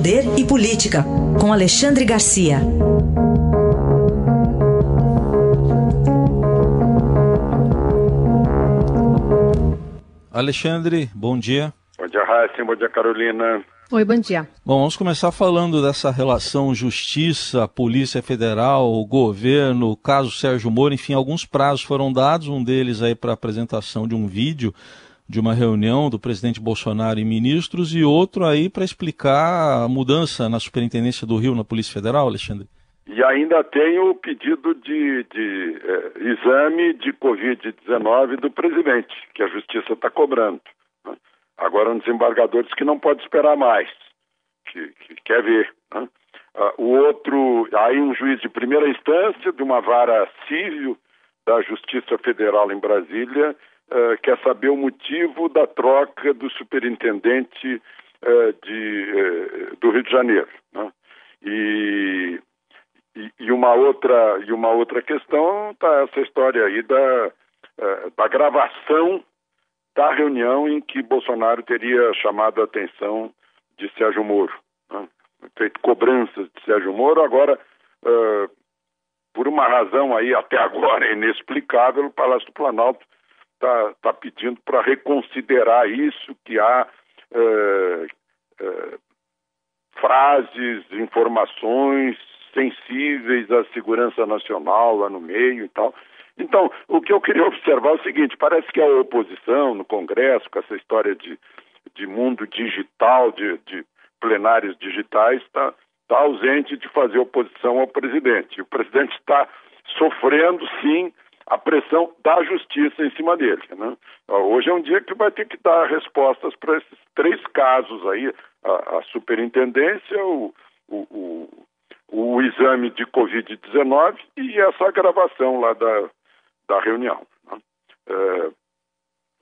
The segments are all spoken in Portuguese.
Poder e Política, com Alexandre Garcia. Alexandre, bom dia. Bom dia, Raíssa. Bom dia, Carolina. Oi, bom dia. Bom, vamos começar falando dessa relação Justiça, Polícia Federal, governo, caso Sérgio Moro, enfim, alguns prazos foram dados, um deles aí para apresentação de um vídeo de uma reunião do presidente Bolsonaro e ministros e outro aí para explicar a mudança na Superintendência do Rio na Polícia Federal, Alexandre. E ainda tem o pedido de, de eh, exame de Covid-19 do presidente, que a Justiça está cobrando. Né? Agora, um desembargador diz que não pode esperar mais, que, que quer ver. Né? Uh, o outro, aí um juiz de primeira instância, de uma vara civil da Justiça Federal em Brasília, uh, quer saber o motivo da troca do superintendente uh, de, do Rio de Janeiro. Né? E, e, uma outra, e uma outra questão está essa história aí da, da gravação da reunião em que Bolsonaro teria chamado a atenção de Sérgio Moro, né? feito cobranças de Sérgio Moro. Agora, uh, por uma razão aí até agora inexplicável, o Palácio do Planalto está tá pedindo para reconsiderar isso, que há uh, uh, frases, informações sensíveis à segurança nacional lá no meio e tal. Então, o que eu queria observar é o seguinte: parece que a oposição no Congresso, com essa história de, de mundo digital, de, de plenários digitais, está tá ausente de fazer oposição ao presidente. O presidente está sofrendo, sim, a pressão da justiça em cima dele. Né? Hoje é um dia que vai ter que dar respostas para esses três casos aí: a, a superintendência, o, o, o, o exame de Covid-19 e essa gravação lá da, da reunião. Né? É,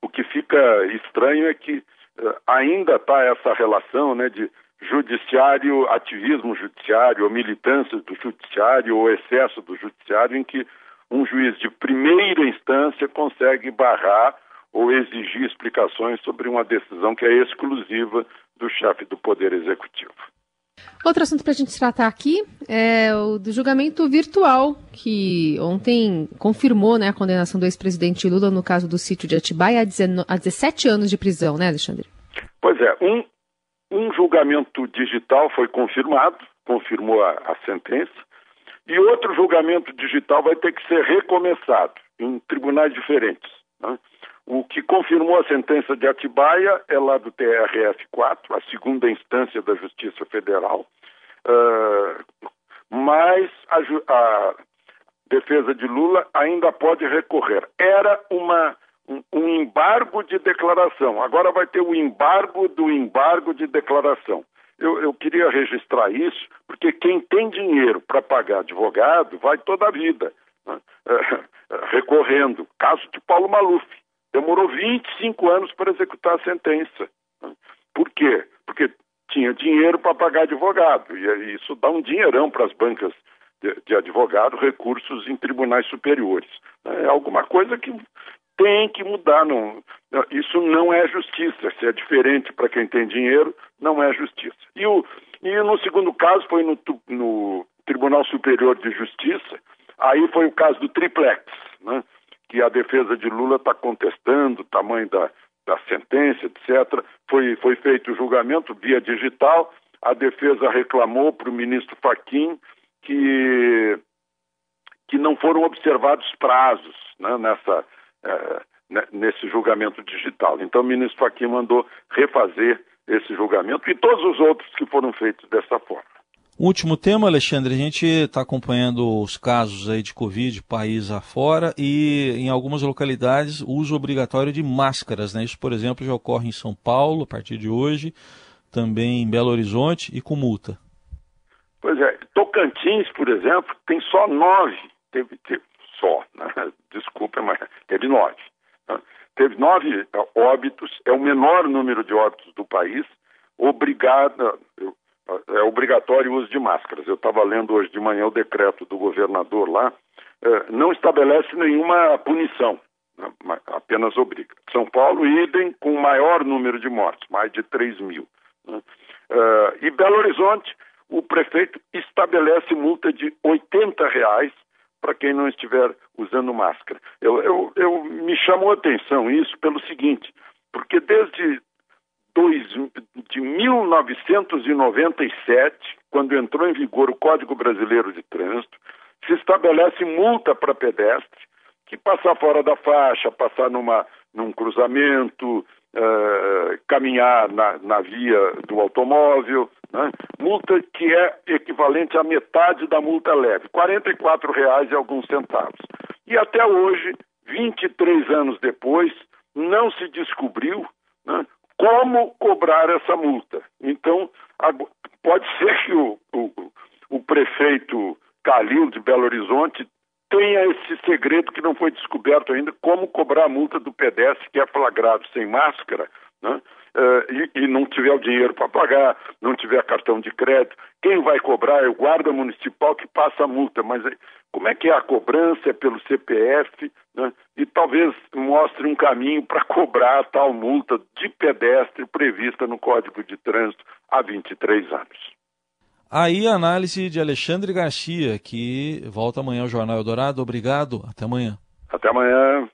o que fica estranho é que é, ainda está essa relação né, de judiciário, ativismo judiciário, ou militância do judiciário, ou excesso do judiciário, em que um juiz de primeira instância consegue barrar ou exigir explicações sobre uma decisão que é exclusiva do chefe do Poder Executivo. Outro assunto para a gente tratar aqui é o do julgamento virtual, que ontem confirmou né, a condenação do ex-presidente Lula no caso do sítio de Atibaia a, 17 anos de prisão, né, Alexandre? Pois é, um, um julgamento digital foi confirmado, confirmou a, a sentença, e outro julgamento digital vai ter que ser recomeçado em tribunais diferentes. Né? O que confirmou a sentença de Atibaia é lá do TRF4, a segunda instância da Justiça Federal, uh, mas a, a, defesa de Lula ainda pode recorrer. Era uma, um, um embargo de declaração, agora vai ter o embargo do embargo de declaração. Eu, eu queria registrar isso, porque quem tem dinheiro para pagar advogado vai toda a vida né? recorrendo. Caso de Paulo Maluf. Demorou 25 anos para executar a sentença. Por quê? Porque tinha dinheiro para pagar advogado. E isso dá um dinheirão para as bancas de, de advogado, recursos em tribunais superiores. É alguma coisa que tem que mudar. Não, isso não é justiça. Se é diferente para quem tem dinheiro, não é justiça. E, o, e no segundo caso foi no, no Tribunal Superior de Justiça. Aí foi o caso do triplex. Né? que a defesa de Lula está contestando o tamanho da, da sentença, etc. Foi, foi feito o julgamento via digital, a defesa reclamou para o ministro Faquim que, que não foram observados prazos né, nessa, nesse julgamento digital. Então o ministro Faquim mandou refazer esse julgamento e todos os outros que foram feitos dessa forma. Último tema, Alexandre, a gente está acompanhando os casos aí de Covid país afora e em algumas localidades uso obrigatório de máscaras, né? Isso, por exemplo, já ocorre em São Paulo a partir de hoje, também em Belo Horizonte e com multa. Pois é, Tocantins, por exemplo, tem só nove, teve, teve só, né? desculpa, mas teve nove. Né? Teve nove óbitos, é o menor número de óbitos do país, obrigada, eu é obrigatório o uso de máscaras. Eu estava lendo hoje de manhã o decreto do governador lá, é, não estabelece nenhuma punição, né, apenas obriga. São Paulo, idem com o maior número de mortes, mais de 3 mil. Né. É, e Belo Horizonte, o prefeito estabelece multa de 80 reais para quem não estiver usando máscara. Eu, eu, eu, me chamou a atenção isso pelo seguinte, porque desde dois, de 1997, quando entrou em vigor o Código Brasileiro de Trânsito, se estabelece multa para pedestre que passar fora da faixa, passar numa, num cruzamento, uh, caminhar na, na, via do automóvel, né? multa que é equivalente à metade da multa leve, R$ 44,00 e alguns centavos. E até hoje, 23 anos depois, não se descobriu né, como cobrar essa multa. Então, pode ser que o, o, o prefeito Calil de Belo Horizonte tenha esse segredo que não foi descoberto ainda, como cobrar a multa do pedestre que é flagrado sem máscara, né? Uh, e, e, não tiver o dinheiro para pagar, não tiver cartão de crédito. Quem vai cobrar é o guarda municipal que passa a multa, mas como é que é a cobrança? É pelo CPF, né? e talvez mostre um caminho para cobrar a tal multa de pedestre prevista no Código de Trânsito há 23 anos. Aí a análise de Alexandre Garcia, que volta amanhã ao Jornal Eldorado. Obrigado, até amanhã. Até amanhã.